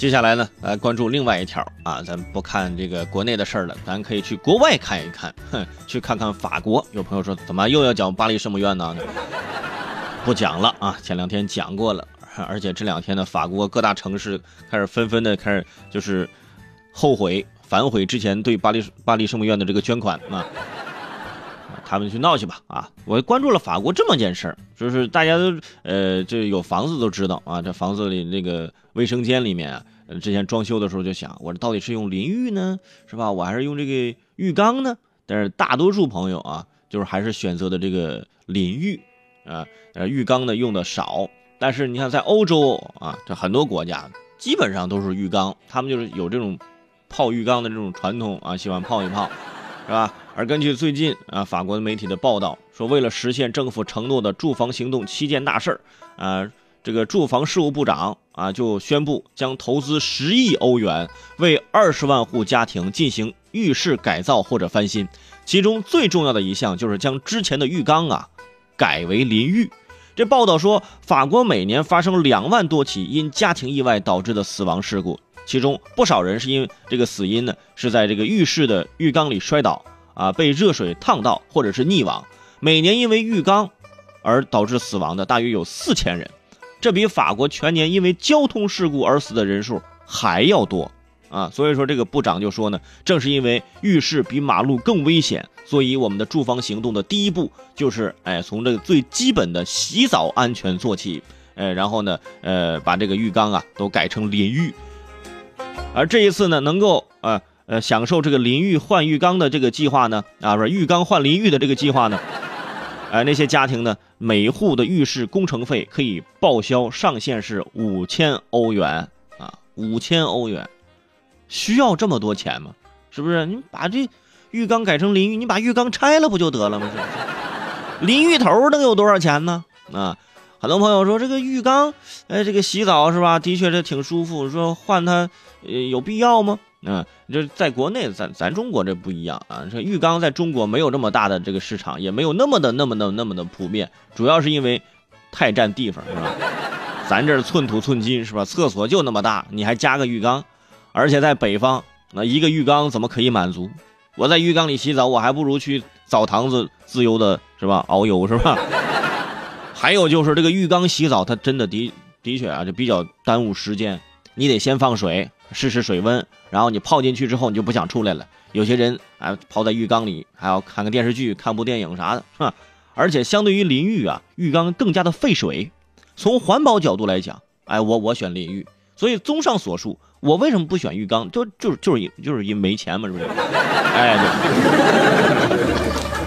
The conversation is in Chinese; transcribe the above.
接下来呢，来关注另外一条啊，咱不看这个国内的事儿了，咱可以去国外看一看，哼，去看看法国。有朋友说，怎么又要讲巴黎圣母院呢？不讲了啊，前两天讲过了，而且这两天呢，法国各大城市开始纷纷的开始就是后悔反悔之前对巴黎巴黎圣母院的这个捐款啊。他们去闹去吧啊！我关注了法国这么件事儿，就是大家都呃，这有房子都知道啊，这房子里那个卫生间里面，之前装修的时候就想，我到底是用淋浴呢，是吧？我还是用这个浴缸呢？但是大多数朋友啊，就是还是选择的这个淋浴啊，呃，浴缸呢用的少。但是你看，在欧洲啊，这很多国家基本上都是浴缸，他们就是有这种泡浴缸的这种传统啊，喜欢泡一泡，是吧？而根据最近啊法国媒体的报道说，为了实现政府承诺的住房行动七件大事儿，啊，这个住房事务部长啊就宣布将投资十亿欧元为二十万户家庭进行浴室改造或者翻新，其中最重要的一项就是将之前的浴缸啊改为淋浴。这报道说，法国每年发生两万多起因家庭意外导致的死亡事故，其中不少人是因为这个死因呢是在这个浴室的浴缸里摔倒。啊，被热水烫到或者是溺亡，每年因为浴缸而导致死亡的大约有四千人，这比法国全年因为交通事故而死的人数还要多啊！所以说这个部长就说呢，正是因为浴室比马路更危险，所以我们的住房行动的第一步就是哎，从这个最基本的洗澡安全做起，呃，然后呢，呃，把这个浴缸啊都改成淋浴，而这一次呢，能够啊。呃，享受这个淋浴换浴缸的这个计划呢，啊，不是浴缸换淋浴的这个计划呢，呃，那些家庭呢，每户的浴室工程费可以报销，上限是五千欧元啊，五千欧元，需要这么多钱吗？是不是？你把这浴缸改成淋浴，你把浴缸拆了不就得了吗？淋浴头能有多少钱呢？啊，很多朋友说这个浴缸，哎，这个洗澡是吧？的确是挺舒服，说换它，呃，有必要吗？嗯，这在国内，咱咱中国这不一样啊。这浴缸在中国没有这么大的这个市场，也没有那么的那么的那么的普遍，主要是因为太占地方，是吧？咱这寸土寸金，是吧？厕所就那么大，你还加个浴缸，而且在北方，那一个浴缸怎么可以满足？我在浴缸里洗澡，我还不如去澡堂子自由的，是吧？遨游，是吧？还有就是这个浴缸洗澡，它真的的的确啊，就比较耽误时间，你得先放水。试试水温，然后你泡进去之后，你就不想出来了。有些人啊，泡在浴缸里，还要看个电视剧、看部电影啥的，是吧？而且相对于淋浴啊，浴缸更加的费水。从环保角度来讲，哎，我我选淋浴。所以综上所述，我为什么不选浴缸？就就就是因就是因没钱嘛，是不是？哎。对